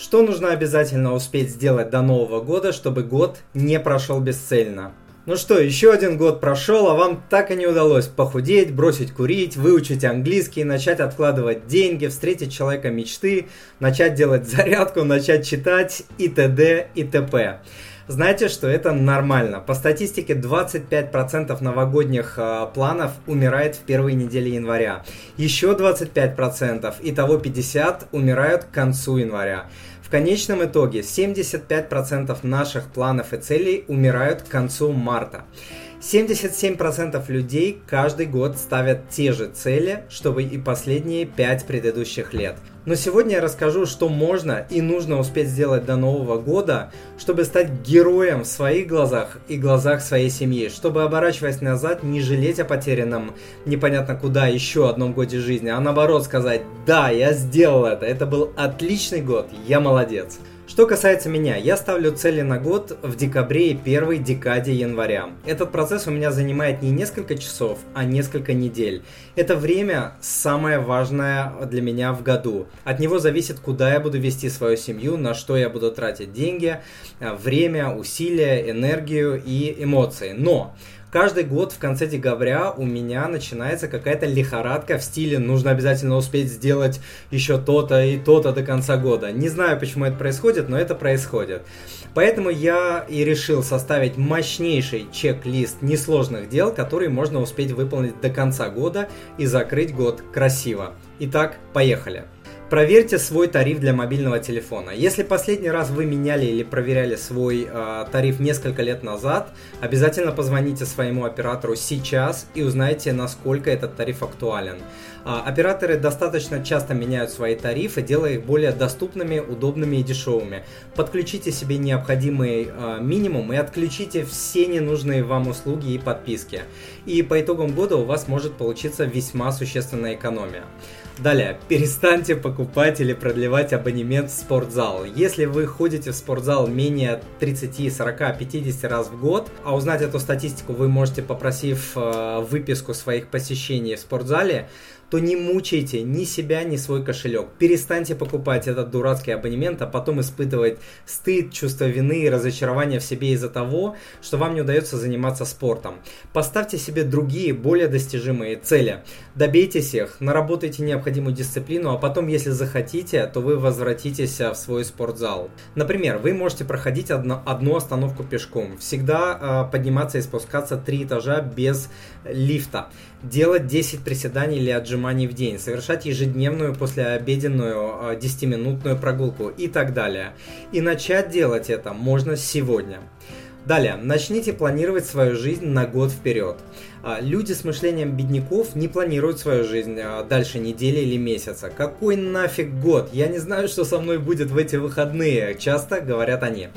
Что нужно обязательно успеть сделать до Нового года, чтобы год не прошел бесцельно? Ну что, еще один год прошел, а вам так и не удалось похудеть, бросить курить, выучить английский, начать откладывать деньги, встретить человека мечты, начать делать зарядку, начать читать и т.д. и т.п. Знаете, что это нормально. По статистике 25% новогодних э, планов умирает в первой неделе января. Еще 25%, итого 50% умирают к концу января. В конечном итоге 75% наших планов и целей умирают к концу марта. 77% людей каждый год ставят те же цели, чтобы и последние 5 предыдущих лет. Но сегодня я расскажу, что можно и нужно успеть сделать до Нового года, чтобы стать героем в своих глазах и глазах своей семьи, чтобы, оборачиваясь назад, не жалеть о потерянном непонятно куда еще одном годе жизни, а наоборот сказать «Да, я сделал это, это был отличный год, я молодец». Что касается меня, я ставлю цели на год в декабре и первой декаде января. Этот процесс у меня занимает не несколько часов, а несколько недель. Это время самое важное для меня в году. От него зависит, куда я буду вести свою семью, на что я буду тратить деньги, время, усилия, энергию и эмоции. Но каждый год в конце декабря у меня начинается какая-то лихорадка в стиле нужно обязательно успеть сделать еще то-то и то-то до конца года. Не знаю, почему это происходит, но это происходит. Поэтому я и решил составить мощнейший чек-лист несложных дел, которые можно успеть выполнить до конца года и закрыть год красиво. Итак, поехали. Проверьте свой тариф для мобильного телефона. Если последний раз вы меняли или проверяли свой э, тариф несколько лет назад, обязательно позвоните своему оператору сейчас и узнайте, насколько этот тариф актуален. Э, операторы достаточно часто меняют свои тарифы, делая их более доступными, удобными и дешевыми. Подключите себе необходимый э, минимум и отключите все ненужные вам услуги и подписки. И по итогам года у вас может получиться весьма существенная экономия. Далее, перестаньте покупать или продлевать абонемент в спортзал. Если вы ходите в спортзал менее 30, 40, 50 раз в год, а узнать эту статистику вы можете, попросив э, выписку своих посещений в спортзале, то не мучайте ни себя, ни свой кошелек. Перестаньте покупать этот дурацкий абонемент, а потом испытывать стыд, чувство вины и разочарование в себе из-за того, что вам не удается заниматься спортом. Поставьте себе другие, более достижимые цели. Добейтесь их, наработайте необходимую дисциплину, а потом, если захотите, то вы возвратитесь в свой спортзал. Например, вы можете проходить одно, одну остановку пешком, всегда э, подниматься и спускаться три этажа без лифта, делать 10 приседаний или отжиманий в день, совершать ежедневную послеобеденную 10-минутную прогулку и так далее. И начать делать это можно сегодня. Далее, начните планировать свою жизнь на год вперед. А, люди с мышлением бедняков не планируют свою жизнь а, дальше недели или месяца. Какой нафиг год? Я не знаю, что со мной будет в эти выходные, часто говорят они.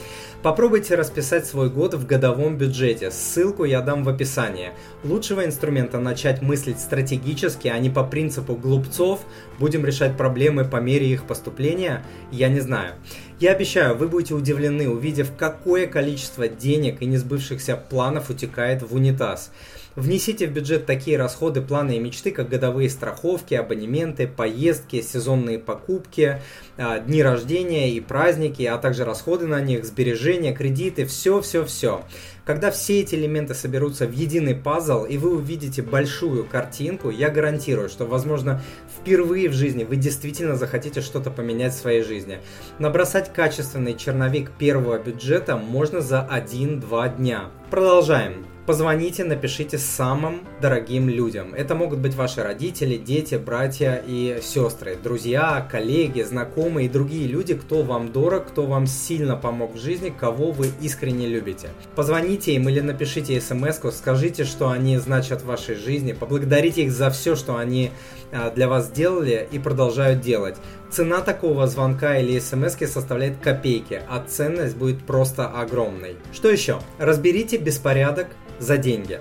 Попробуйте расписать свой год в годовом бюджете. Ссылку я дам в описании. Лучшего инструмента начать мыслить стратегически, а не по принципу глупцов, будем решать проблемы по мере их поступления, я не знаю. Я обещаю, вы будете удивлены, увидев, какое количество денег и несбывшихся планов утекает в унитаз. Внесите в бюджет такие расходы, планы и мечты, как годовые страховки, абонементы, поездки, сезонные покупки, а, дни рождения и праздники, а также расходы на них, сбережения, кредиты, все-все-все. Когда все эти элементы соберутся в единый пазл и вы увидите большую картинку, я гарантирую, что, возможно, впервые в жизни вы действительно захотите что-то поменять в своей жизни. Набросать качественный черновик первого бюджета можно за 1-2 дня. Продолжаем. Позвоните, напишите самым дорогим людям. Это могут быть ваши родители, дети, братья и сестры, друзья, коллеги, знакомые и другие люди, кто вам дорог, кто вам сильно помог в жизни, кого вы искренне любите. Позвоните им или напишите смс скажите, что они значат в вашей жизни, поблагодарите их за все, что они а, для вас сделали и продолжают делать. Цена такого звонка или смс составляет копейки, а ценность будет просто огромной. Что еще? Разберите беспорядок за деньги.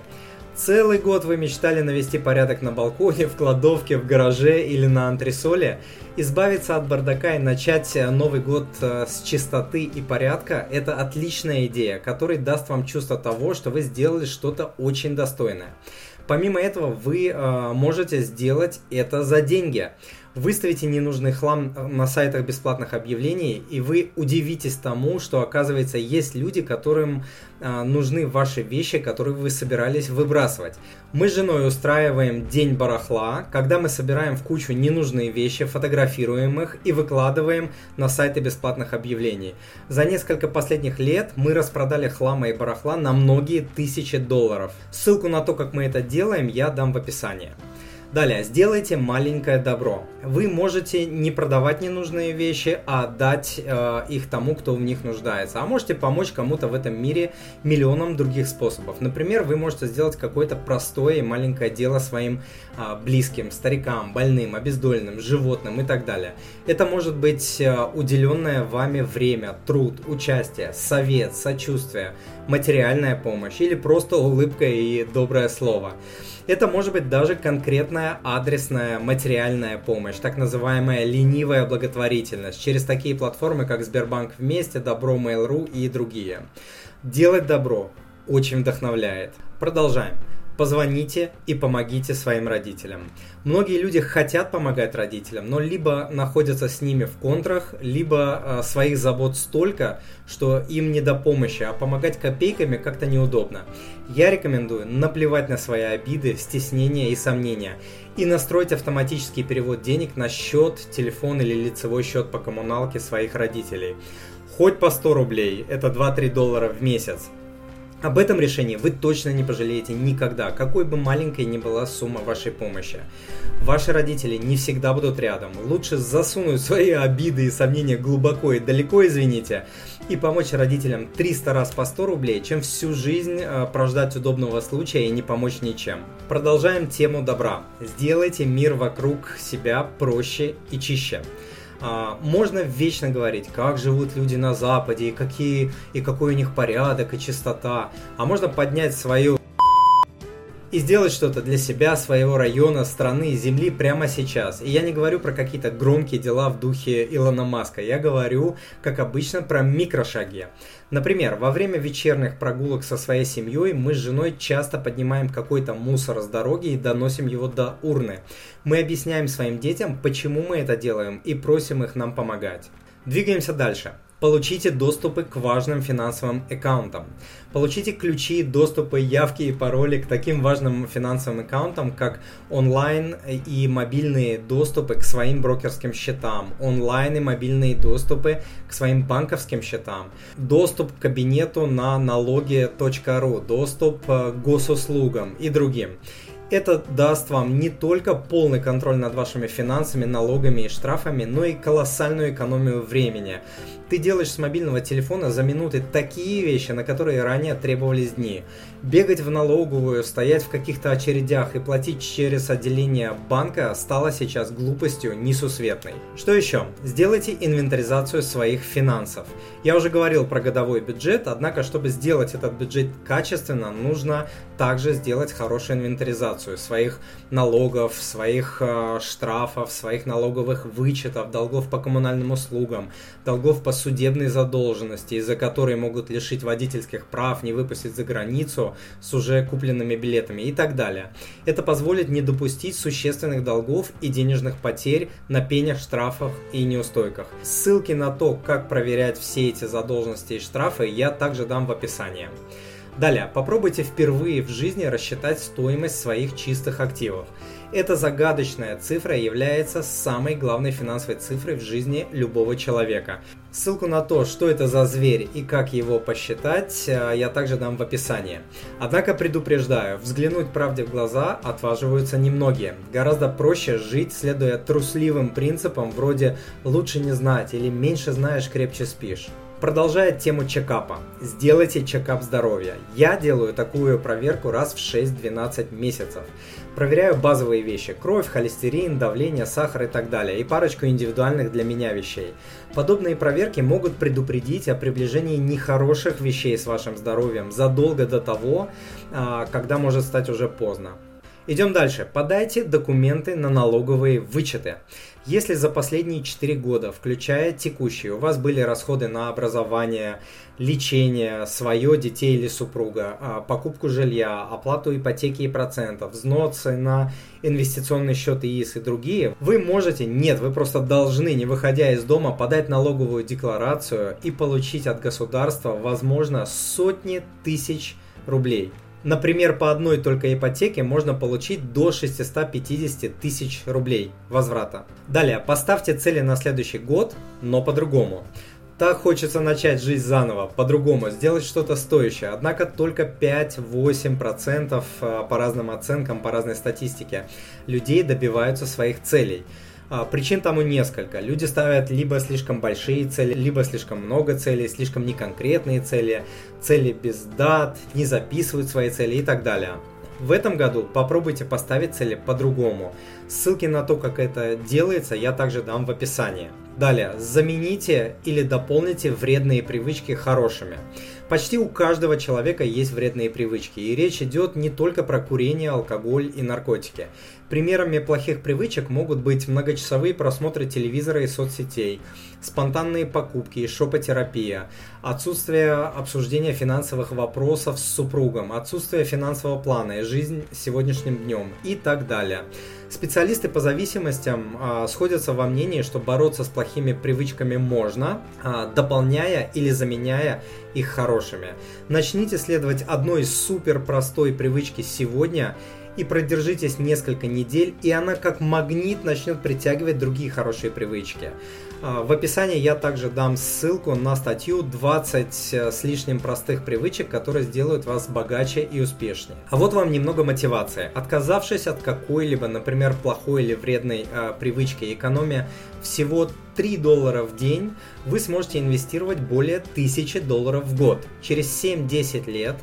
Целый год вы мечтали навести порядок на балконе, в кладовке, в гараже или на антресоле. Избавиться от бардака и начать Новый год э, с чистоты и порядка – это отличная идея, которая даст вам чувство того, что вы сделали что-то очень достойное. Помимо этого, вы э, можете сделать это за деньги. Выставите ненужный хлам э, на сайтах бесплатных объявлений, и вы удивитесь тому, что оказывается есть люди, которым э, нужны ваши вещи, которые вы собирались выбрасывать. Мы с женой устраиваем день барахла, когда мы собираем в кучу ненужные вещи, фотографируем их и выкладываем на сайты бесплатных объявлений. За несколько последних лет мы распродали хлама и барахла на многие тысячи долларов. Ссылку на то, как мы это делаем, я дам в описании. Далее, сделайте маленькое добро. Вы можете не продавать ненужные вещи, а дать э, их тому, кто в них нуждается. А можете помочь кому-то в этом мире миллионам других способов. Например, вы можете сделать какое-то простое и маленькое дело своим э, близким, старикам, больным, обездоленным, животным и так далее. Это может быть э, уделенное вами время, труд, участие, совет, сочувствие, материальная помощь или просто улыбка и доброе слово. Это может быть даже конкретная адресная материальная помощь, так называемая ленивая благотворительность, через такие платформы, как Сбербанк Вместе, Добро Mail.ru и другие. Делать добро очень вдохновляет. Продолжаем. Позвоните и помогите своим родителям. Многие люди хотят помогать родителям, но либо находятся с ними в контрах, либо э, своих забот столько, что им не до помощи, а помогать копейками как-то неудобно. Я рекомендую наплевать на свои обиды, стеснения и сомнения и настроить автоматический перевод денег на счет, телефон или лицевой счет по коммуналке своих родителей. Хоть по 100 рублей, это 2-3 доллара в месяц. Об этом решении вы точно не пожалеете никогда, какой бы маленькой ни была сумма вашей помощи. Ваши родители не всегда будут рядом. Лучше засунуть свои обиды и сомнения глубоко и далеко, извините, и помочь родителям 300 раз по 100 рублей, чем всю жизнь э, прождать удобного случая и не помочь ничем. Продолжаем тему добра. Сделайте мир вокруг себя проще и чище. А, можно вечно говорить, как живут люди на Западе, и, какие, и какой у них порядок и чистота. А можно поднять свою и сделать что-то для себя, своего района, страны, земли прямо сейчас. И я не говорю про какие-то громкие дела в духе Илона Маска, я говорю, как обычно, про микрошаги. Например, во время вечерних прогулок со своей семьей мы с женой часто поднимаем какой-то мусор с дороги и доносим его до урны. Мы объясняем своим детям, почему мы это делаем и просим их нам помогать. Двигаемся дальше. Получите доступы к важным финансовым аккаунтам. Получите ключи, доступы, явки и пароли к таким важным финансовым аккаунтам, как онлайн и мобильные доступы к своим брокерским счетам, онлайн и мобильные доступы к своим банковским счетам, доступ к кабинету на налоги.ру, доступ к госуслугам и другим. Это даст вам не только полный контроль над вашими финансами, налогами и штрафами, но и колоссальную экономию времени. Ты делаешь с мобильного телефона за минуты такие вещи, на которые ранее требовались дни. Бегать в налоговую, стоять в каких-то очередях и платить через отделение банка стало сейчас глупостью несусветной. Что еще? Сделайте инвентаризацию своих финансов. Я уже говорил про годовой бюджет, однако, чтобы сделать этот бюджет качественно, нужно также сделать хорошую инвентаризацию своих налогов, своих э, штрафов, своих налоговых вычетов, долгов по коммунальным услугам, долгов по судебной задолженности, из-за которой могут лишить водительских прав, не выпустить за границу с уже купленными билетами и так далее. Это позволит не допустить существенных долгов и денежных потерь на пенях, штрафах и неустойках. Ссылки на то, как проверять все эти задолженности и штрафы, я также дам в описании. Далее, попробуйте впервые в жизни рассчитать стоимость своих чистых активов. Эта загадочная цифра является самой главной финансовой цифрой в жизни любого человека. Ссылку на то, что это за зверь и как его посчитать, э, я также дам в описании. Однако предупреждаю, взглянуть правде в глаза отваживаются немногие. Гораздо проще жить, следуя трусливым принципам вроде «лучше не знать» или «меньше знаешь, крепче спишь». Продолжая тему чекапа. Сделайте чекап здоровья. Я делаю такую проверку раз в 6-12 месяцев. Проверяю базовые вещи. Кровь, холестерин, давление, сахар и так далее. И парочку индивидуальных для меня вещей. Подобные проверки могут предупредить о приближении нехороших вещей с вашим здоровьем задолго до того, а, когда может стать уже поздно. Идем дальше. Подайте документы на налоговые вычеты. Если за последние 4 года, включая текущие, у вас были расходы на образование, лечение, свое, детей или супруга, а, покупку жилья, оплату ипотеки и процентов, взносы на инвестиционный счет ИИС и другие, вы можете, нет, вы просто должны, не выходя из дома, подать налоговую декларацию и получить от государства, возможно, сотни тысяч рублей. Например, по одной только ипотеке можно получить до 650 тысяч рублей возврата. Далее, поставьте цели на следующий год, но по-другому. Так хочется начать жизнь заново, по-другому, сделать что-то стоящее. Однако только 5-8% а, по разным оценкам, по разной статистике людей добиваются своих целей. А, причин тому несколько. Люди ставят либо слишком большие цели, либо слишком много целей, слишком неконкретные цели, цели без дат, не записывают свои цели и так далее. В этом году попробуйте поставить цели по-другому. Ссылки на то, как это делается, я также дам в описании. Далее, замените или дополните вредные привычки хорошими. Почти у каждого человека есть вредные привычки, и речь идет не только про курение, алкоголь и наркотики. Примерами плохих привычек могут быть многочасовые просмотры телевизора и соцсетей, спонтанные покупки и шопотерапия, отсутствие обсуждения финансовых вопросов с супругом, отсутствие финансового плана и жизнь сегодняшним днем и так далее. Специалисты по зависимостям а, сходятся во мнении, что бороться с плохими привычками можно, а, дополняя или заменяя их хорошими. Начните следовать одной супер простой привычке сегодня и продержитесь несколько недель, и она как магнит начнет притягивать другие хорошие привычки. А, в описании я также дам ссылку на статью 20 э, с лишним простых привычек, которые сделают вас богаче и успешнее. А вот вам немного мотивации. Отказавшись от какой-либо, например, плохой или вредной э, привычки, экономия всего 3 доллара в день, вы сможете инвестировать более 1000 долларов в год. Через 7-10 лет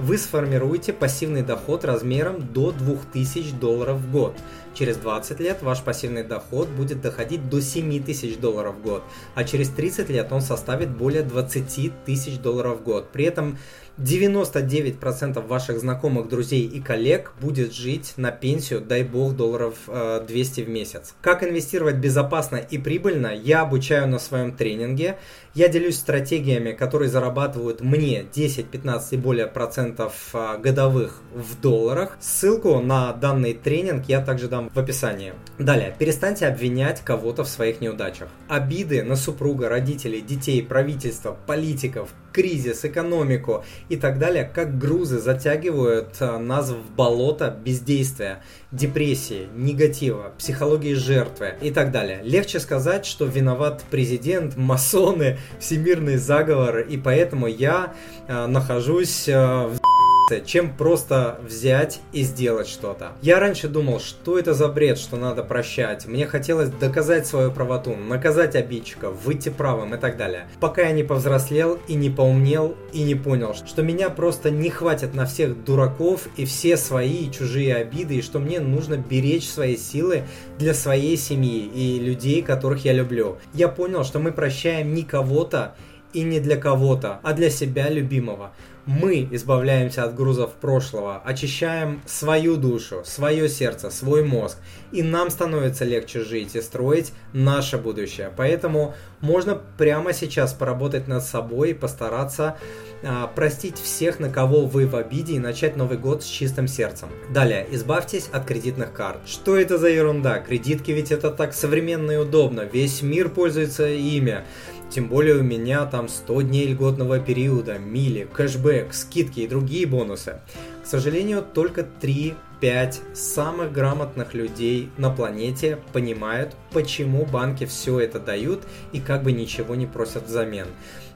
вы сформируете пассивный доход размером до 2000 долларов в год. Через 20 лет ваш пассивный доход будет доходить до 7 тысяч долларов в год, а через 30 лет он составит более 20 тысяч долларов в год. При этом 99% ваших знакомых, друзей и коллег будет жить на пенсию, дай бог, долларов 200 э, в месяц. Как инвестировать безопасно и прибыльно, я обучаю на своем тренинге. Я делюсь стратегиями, которые зарабатывают мне 10, 15 и более процентов э, годовых в долларах. Ссылку на данный тренинг я также дам в описании. Далее, перестаньте обвинять кого-то в своих неудачах. Обиды на супруга, родителей, детей, правительство, политиков, кризис, экономику и так далее, как грузы затягивают э, нас в болото бездействия, депрессии, негатива, психологии жертвы и так далее. Легче сказать, что виноват президент, масоны, всемирный заговор, и поэтому я э, нахожусь э, в чем просто взять и сделать что-то. Я раньше думал, что это за бред, что надо прощать. Мне хотелось доказать свою правоту, наказать обидчика, выйти правым и так далее. Пока я не повзрослел и не поумнел и не понял, что меня просто не хватит на всех дураков и все свои и чужие обиды, и что мне нужно беречь свои силы для своей семьи и людей, которых я люблю. Я понял, что мы прощаем не кого-то и не для кого-то, а для себя любимого мы избавляемся от грузов прошлого, очищаем свою душу, свое сердце, свой мозг, и нам становится легче жить и строить наше будущее. Поэтому можно прямо сейчас поработать над собой и постараться а, простить всех, на кого вы в обиде, и начать Новый год с чистым сердцем. Далее, избавьтесь от кредитных карт. Что это за ерунда? Кредитки ведь это так современно и удобно. Весь мир пользуется ими. Тем более у меня там 100 дней льготного периода, мили, кэшбэк, скидки и другие бонусы. К сожалению, только 3-5 самых грамотных людей на планете понимают, почему банки все это дают и как бы ничего не просят взамен.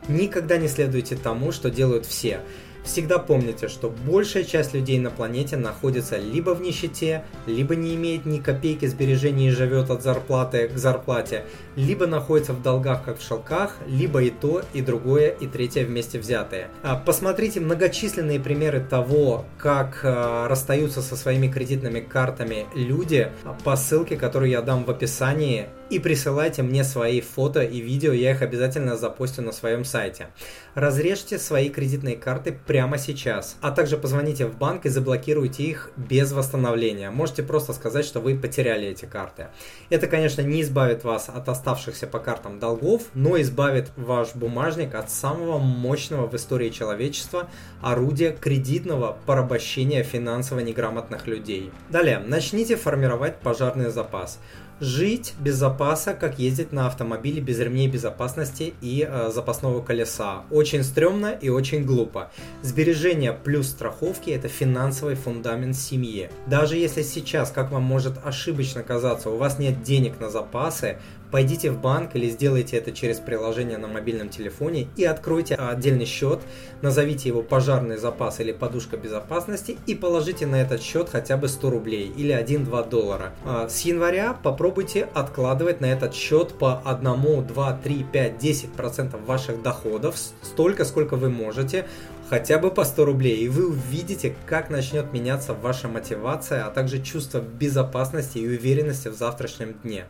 Никогда не следуйте тому, что делают все. Всегда помните, что большая часть людей на планете находится либо в нищете, либо не имеет ни копейки сбережений и живет от зарплаты к зарплате, либо находится в долгах, как в шелках, либо и то, и другое, и третье вместе взятые. А, посмотрите многочисленные примеры того, как а, расстаются со своими кредитными картами люди по ссылке, которую я дам в описании и присылайте мне свои фото и видео, я их обязательно запостю на своем сайте. Разрежьте свои кредитные карты прямо сейчас, а также позвоните в банк и заблокируйте их без восстановления. Можете просто сказать, что вы потеряли эти карты. Это, конечно, не избавит вас от оставшихся по картам долгов, но избавит ваш бумажник от самого мощного в истории человечества орудия кредитного порабощения финансово неграмотных людей. Далее, начните формировать пожарный запас жить без запаса, как ездить на автомобиле без ремней безопасности и э, запасного колеса. Очень стрёмно и очень глупо. Сбережения плюс страховки – это финансовый фундамент семьи. Даже если сейчас, как вам может ошибочно казаться, у вас нет денег на запасы, Пойдите в банк или сделайте это через приложение на мобильном телефоне и откройте отдельный счет, назовите его пожарный запас или подушка безопасности и положите на этот счет хотя бы 100 рублей или 1-2 доллара. А с января попробуйте откладывать на этот счет по 1, 2, 3, 5, 10 процентов ваших доходов, столько, сколько вы можете, хотя бы по 100 рублей, и вы увидите, как начнет меняться ваша мотивация, а также чувство безопасности и уверенности в завтрашнем дне.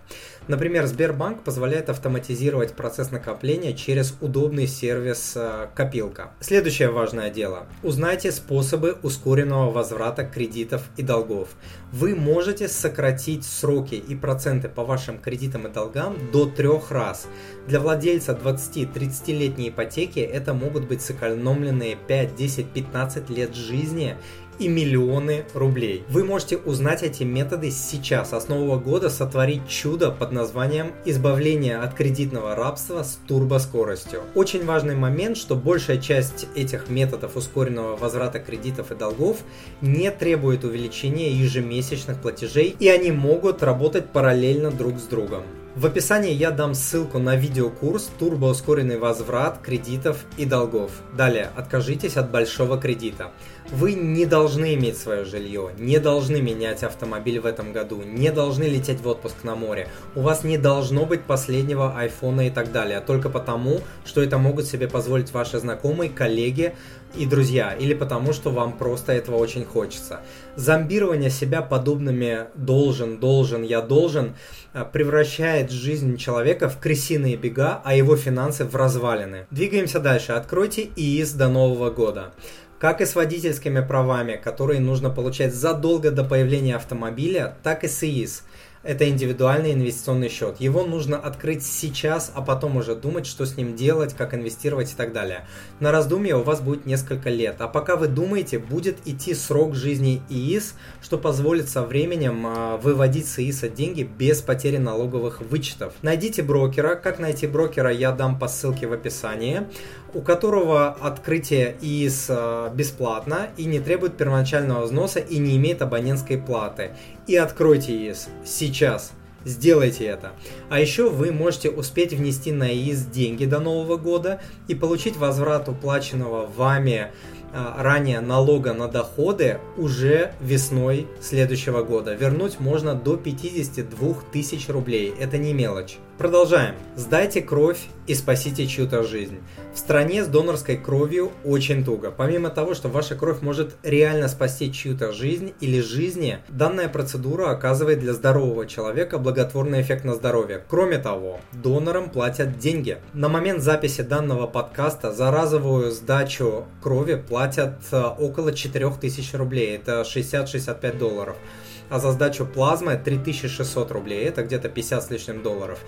Например, Сбербанк позволяет автоматизировать процесс накопления через удобный сервис э, копилка. Следующее важное дело. Узнайте способы ускоренного возврата кредитов и долгов. Вы можете сократить сроки и проценты по вашим кредитам и долгам до трех раз. Для владельца 20-30-летней ипотеки это могут быть сэкономленные 5, 10, 15 лет жизни и миллионы рублей. Вы можете узнать эти методы сейчас, а с нового года сотворить чудо под названием избавление от кредитного рабства с турбоскоростью. Очень важный момент, что большая часть этих методов ускоренного возврата кредитов и долгов не требует увеличения ежемесячных платежей, и они могут работать параллельно друг с другом. В описании я дам ссылку на видеокурс «Турбоускоренный возврат кредитов и долгов». Далее, откажитесь от большого кредита. Вы не должны иметь свое жилье, не должны менять автомобиль в этом году, не должны лететь в отпуск на море. У вас не должно быть последнего айфона и так далее, только потому, что это могут себе позволить ваши знакомые, коллеги, и друзья, или потому, что вам просто этого очень хочется. Зомбирование себя подобными «должен, должен, я должен» э, превращает жизнь человека в крысиные бега, а его финансы в развалины. Двигаемся дальше. Откройте ИИС до Нового года. Как и с водительскими правами, которые нужно получать задолго до появления автомобиля, так и с ИИС – это индивидуальный инвестиционный счет. Его нужно открыть сейчас, а потом уже думать, что с ним делать, как инвестировать и так далее. На раздумье у вас будет несколько лет. А пока вы думаете, будет идти срок жизни ИИС, что позволит со временем а, выводить с ИИСа деньги без потери налоговых вычетов. Найдите брокера. Как найти брокера, я дам по ссылке в описании у которого открытие ИИС а, бесплатно и не требует первоначального взноса и не имеет абонентской платы. И откройте ИИС сейчас. Сделайте это. А еще вы можете успеть внести на ИИС деньги до Нового года и получить возврат уплаченного вами ранее налога на доходы уже весной следующего года. Вернуть можно до 52 тысяч рублей. Это не мелочь. Продолжаем. Сдайте кровь и спасите чью-то жизнь. В стране с донорской кровью очень туго. Помимо того, что ваша кровь может реально спасти чью-то жизнь или жизни, данная процедура оказывает для здорового человека благотворный эффект на здоровье. Кроме того, донорам платят деньги. На момент записи данного подкаста за разовую сдачу крови платят э, около 4000 рублей. Это 60-65 долларов а за сдачу плазмы 3600 рублей, это где-то 50 с лишним долларов.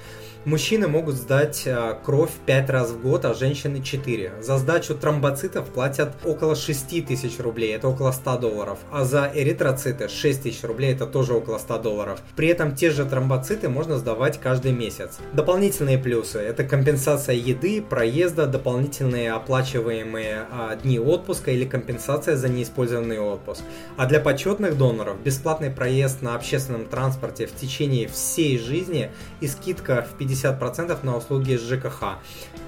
Мужчины могут сдать э, кровь 5 раз в год, а женщины 4. За сдачу тромбоцитов платят около 6 тысяч рублей, это около 100 долларов. А за эритроциты 6 тысяч рублей, это тоже около 100 долларов. При этом те же тромбоциты можно сдавать каждый месяц. Дополнительные плюсы – это компенсация еды, проезда, дополнительные оплачиваемые а, дни отпуска или компенсация за неиспользованный отпуск. А для почетных доноров бесплатный проезд на общественном транспорте в течение всей жизни и скидка в 50 50% на услуги ЖКХ.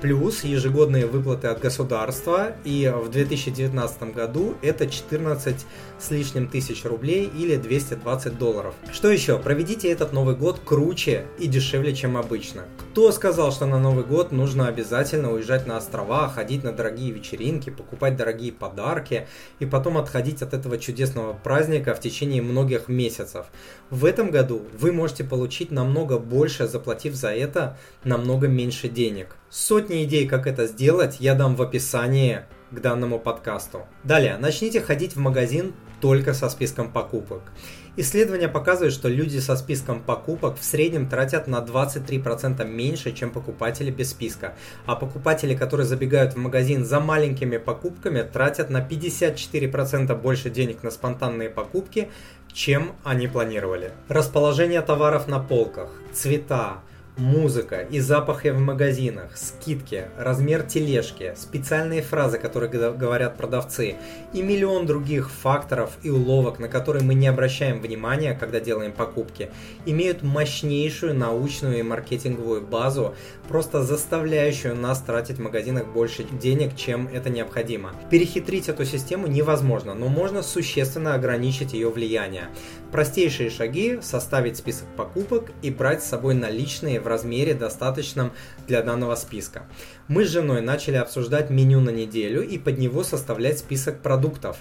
Плюс ежегодные выплаты от государства. И в 2019 году это 14 с лишним тысяч рублей или 220 долларов. Что еще? Проведите этот Новый год круче и дешевле, чем обычно. Кто сказал, что на Новый год нужно обязательно уезжать на острова, ходить на дорогие вечеринки, покупать дорогие подарки и потом отходить от этого чудесного праздника в течение многих месяцев? В этом году вы можете получить намного больше, заплатив за это намного меньше денег. Сотни идей, как это сделать, я дам в описании к данному подкасту. Далее, начните ходить в магазин только со списком покупок. Исследования показывают, что люди со списком покупок в среднем тратят на 23% меньше, чем покупатели без списка. А покупатели, которые забегают в магазин за маленькими покупками, тратят на 54% больше денег на спонтанные покупки, чем они планировали. Расположение товаров на полках, цвета, музыка и запахи в магазинах, скидки, размер тележки, специальные фразы, которые говорят продавцы, и миллион других факторов и уловок, на которые мы не обращаем внимания, когда делаем покупки, имеют мощнейшую научную и маркетинговую базу, просто заставляющую нас тратить в магазинах больше денег, чем это необходимо. Перехитрить эту систему невозможно, но можно существенно ограничить ее влияние. Простейшие шаги – составить список покупок и брать с собой наличные в размере достаточном для данного списка. Мы с женой начали обсуждать меню на неделю и под него составлять список продуктов.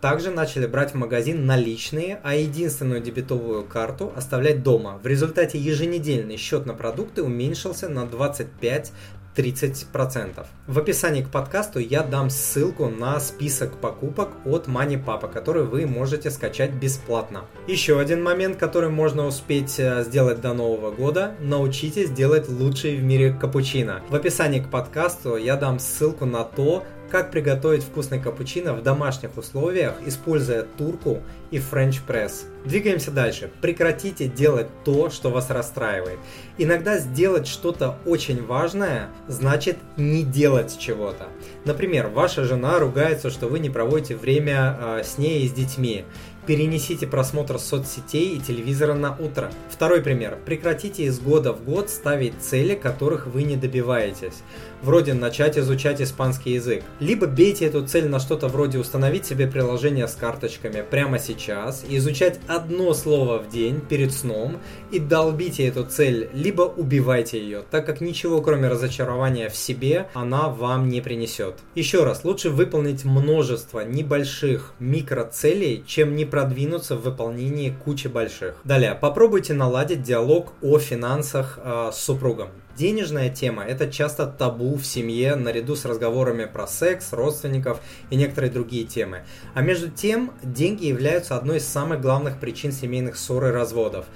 Также начали брать в магазин наличные, а единственную дебетовую карту оставлять дома. В результате еженедельный счет на продукты уменьшился на 25 30%. В описании к подкасту я дам ссылку на список покупок от MoneyPapa, который вы можете скачать бесплатно. Еще один момент, который можно успеть э, сделать до Нового года – научитесь делать лучший в мире капучино. В описании к подкасту я дам ссылку на то, как приготовить вкусный капучино в домашних условиях, используя турку и френч пресс. Двигаемся дальше. Прекратите делать то, что вас расстраивает. Иногда сделать что-то очень важное значит не делать чего-то. Например, ваша жена ругается, что вы не проводите время э, с ней и с детьми. Перенесите просмотр соцсетей и телевизора на утро. Второй пример. Прекратите из года в год ставить цели, которых вы не добиваетесь. Вроде начать изучать испанский язык. Либо бейте эту цель на что-то вроде установить себе приложение с карточками прямо сейчас, изучать одно слово в день перед сном и долбите эту цель, либо убивайте ее, так как ничего кроме разочарования в себе она вам не принесет. Еще раз, лучше выполнить множество небольших микроцелей, чем не продвинуться в выполнении кучи больших. Далее, попробуйте наладить диалог о финансах э, с супругом. Денежная тема – это часто табу в семье наряду с разговорами про секс, родственников и некоторые другие темы. А между тем, деньги являются одной из самых главных причин семейных ссор и разводов.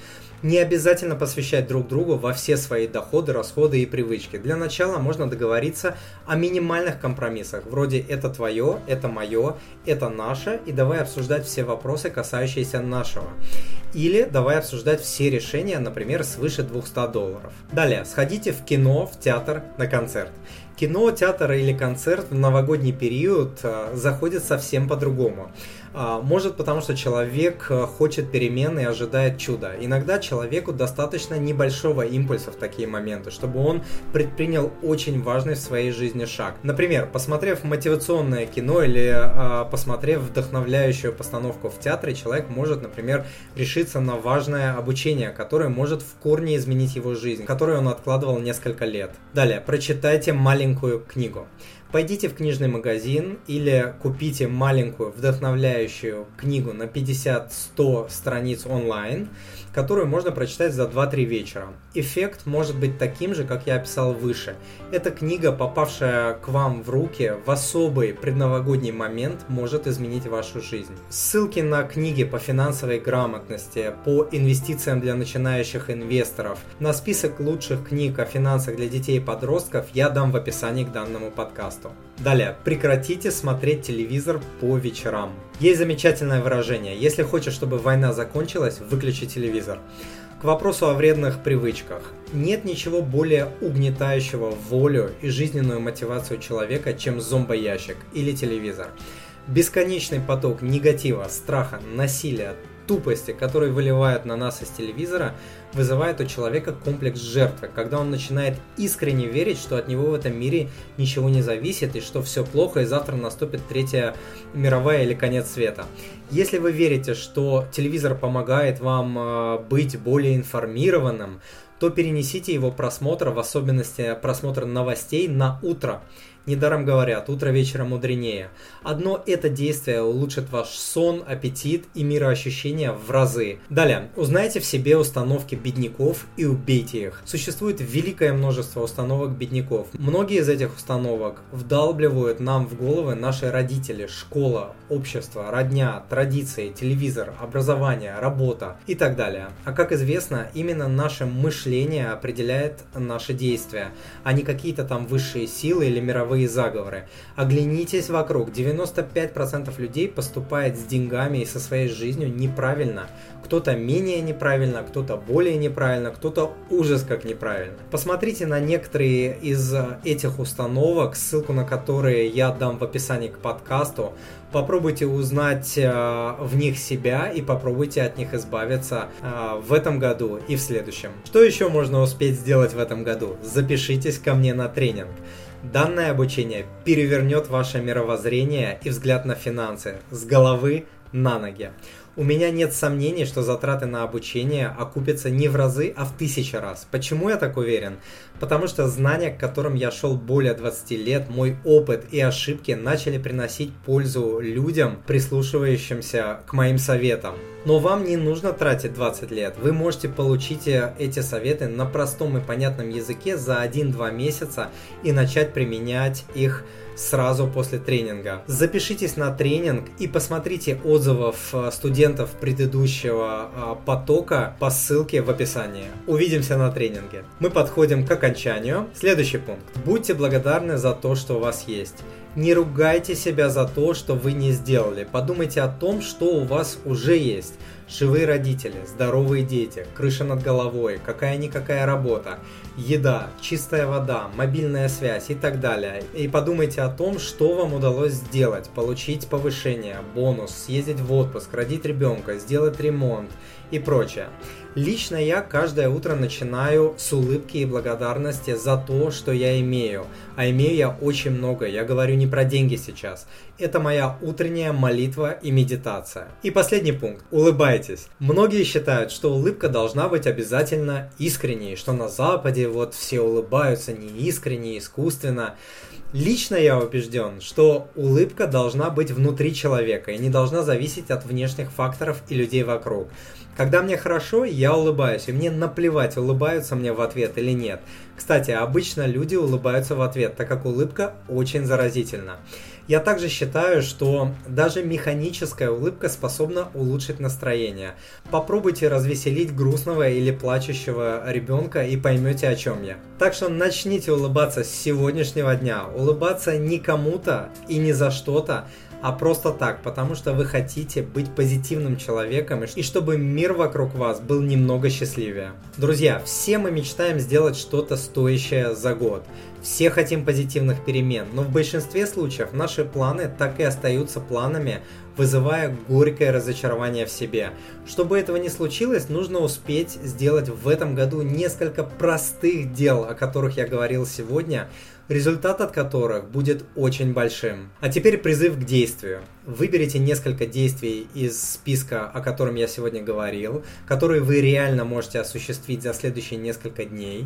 Не обязательно посвящать друг другу во все свои доходы, расходы и привычки. Для начала можно договориться о минимальных компромиссах, вроде «это твое», «это мое», «это наше» и давай обсуждать все вопросы, касающиеся нашего. Или давай обсуждать все решения, например, свыше 200 долларов. Далее, сходите в кино, в театр, на концерт. Кино, театр или концерт в новогодний период э, заходит совсем по-другому. А, может потому, что человек э, хочет перемены и ожидает чуда. Иногда человеку достаточно небольшого импульса в такие моменты, чтобы он предпринял очень важный в своей жизни шаг. Например, посмотрев мотивационное кино или а, посмотрев вдохновляющую постановку в театре, человек может, например, решиться на важное обучение, которое может в корне изменить его жизнь, которую он откладывал несколько лет. Далее, прочитайте маленькую книгу. Пойдите в книжный магазин или купите маленькую вдохновляющую книгу на 50-100 страниц онлайн, которую можно прочитать за 2-3 вечера. Эффект может быть таким же, как я описал выше. Эта книга, попавшая к вам в руки в особый предновогодний момент, может изменить вашу жизнь. Ссылки на книги по финансовой грамотности, по инвестициям для начинающих инвесторов, на список лучших книг о финансах для детей и подростков я дам в описании к данному подкасту. Далее, прекратите смотреть телевизор по вечерам. Есть замечательное выражение. Если хочешь, чтобы война закончилась, выключи телевизор. К вопросу о вредных привычках. Нет ничего более угнетающего волю и жизненную мотивацию человека, чем зомбоящик или телевизор. Бесконечный поток негатива, страха, насилия, тупости, которые выливают на нас из телевизора, вызывает у человека комплекс жертвы, когда он начинает искренне верить, что от него в этом мире ничего не зависит и что все плохо и завтра наступит третья мировая или конец света. Если вы верите, что телевизор помогает вам э, быть более информированным, то перенесите его просмотр, в особенности просмотр новостей, на утро. Недаром говорят, утро вечера мудренее. Одно это действие улучшит ваш сон, аппетит и мироощущение в разы. Далее, узнайте в себе установки бедняков и убейте их. Существует великое множество установок бедняков. Многие из этих установок вдалбливают нам в головы наши родители, школа, общество, родня, традиции, телевизор, образование, работа и так далее. А как известно, именно наше мышление определяет наши действия, а не какие-то там высшие силы или мировые мировые заговоры. Оглянитесь вокруг. 95% людей поступает с деньгами и со своей жизнью неправильно. Кто-то менее неправильно, кто-то более неправильно, кто-то ужас как неправильно. Посмотрите на некоторые из этих установок, ссылку на которые я дам в описании к подкасту. Попробуйте узнать э, в них себя и попробуйте от них избавиться э, в этом году и в следующем. Что еще можно успеть сделать в этом году? Запишитесь ко мне на тренинг. Данное обучение перевернет ваше мировоззрение и взгляд на финансы с головы на ноги. У меня нет сомнений, что затраты на обучение окупятся не в разы, а в тысячи раз. Почему я так уверен? Потому что знания, к которым я шел более 20 лет, мой опыт и ошибки начали приносить пользу людям, прислушивающимся к моим советам. Но вам не нужно тратить 20 лет. Вы можете получить эти советы на простом и понятном языке за 1-2 месяца и начать применять их сразу после тренинга. Запишитесь на тренинг и посмотрите отзывов э, студентов предыдущего э, потока по ссылке в описании. Увидимся на тренинге. Мы подходим к окончанию. Следующий пункт. Будьте благодарны за то, что у вас есть. Не ругайте себя за то, что вы не сделали. Подумайте о том, что у вас уже есть. Живые родители, здоровые дети, крыша над головой, какая-никакая работа, еда, чистая вода, мобильная связь и так далее. И подумайте о том, что вам удалось сделать, получить повышение, бонус, съездить в отпуск, родить ребенка, сделать ремонт и прочее. Лично я каждое утро начинаю с улыбки и благодарности за то, что я имею. А имею я очень много, я говорю не про деньги сейчас. Это моя утренняя молитва и медитация. И последний пункт. Улыбайтесь. Многие считают, что улыбка должна быть обязательно искренней, что на Западе вот все улыбаются неискренне, искусственно. Лично я убежден, что улыбка должна быть внутри человека и не должна зависеть от внешних факторов и людей вокруг. Когда мне хорошо, я улыбаюсь, и мне наплевать, улыбаются мне в ответ или нет. Кстати, обычно люди улыбаются в ответ, так как улыбка очень заразительна. Я также считаю, что даже механическая улыбка способна улучшить настроение. Попробуйте развеселить грустного или плачущего ребенка и поймете, о чем я. Так что начните улыбаться с сегодняшнего дня. Улыбаться не кому-то и не за что-то, а просто так, потому что вы хотите быть позитивным человеком и чтобы мир вокруг вас был немного счастливее. Друзья, все мы мечтаем сделать что-то стоящее за год. Все хотим позитивных перемен, но в большинстве случаев наши планы так и остаются планами, вызывая горькое разочарование в себе. Чтобы этого не случилось, нужно успеть сделать в этом году несколько простых дел, о которых я говорил сегодня, результат от которых будет очень большим. А теперь призыв к действию. Выберите несколько действий из списка, о котором я сегодня говорил, которые вы реально можете осуществить за следующие несколько дней.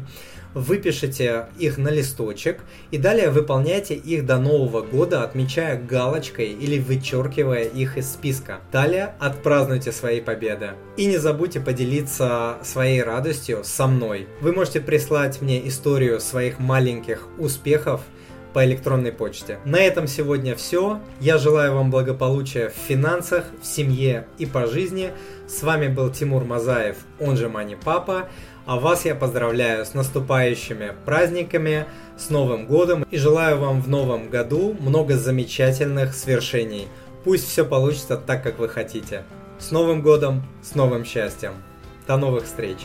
Выпишите их на листочек и далее выполняйте их до Нового года, отмечая галочкой или вычеркивая их из списка. Далее отпразднуйте свои победы. И не забудьте поделиться своей радостью со мной. Вы можете прислать мне историю своих маленьких успехов по электронной почте. На этом сегодня все. Я желаю вам благополучия в финансах, в семье и по жизни. С вами был Тимур Мазаев, он же Мани Папа. А вас я поздравляю с наступающими праздниками, с Новым годом и желаю вам в новом году много замечательных свершений. Пусть все получится так, как вы хотите. С Новым годом, с новым счастьем. До новых встреч!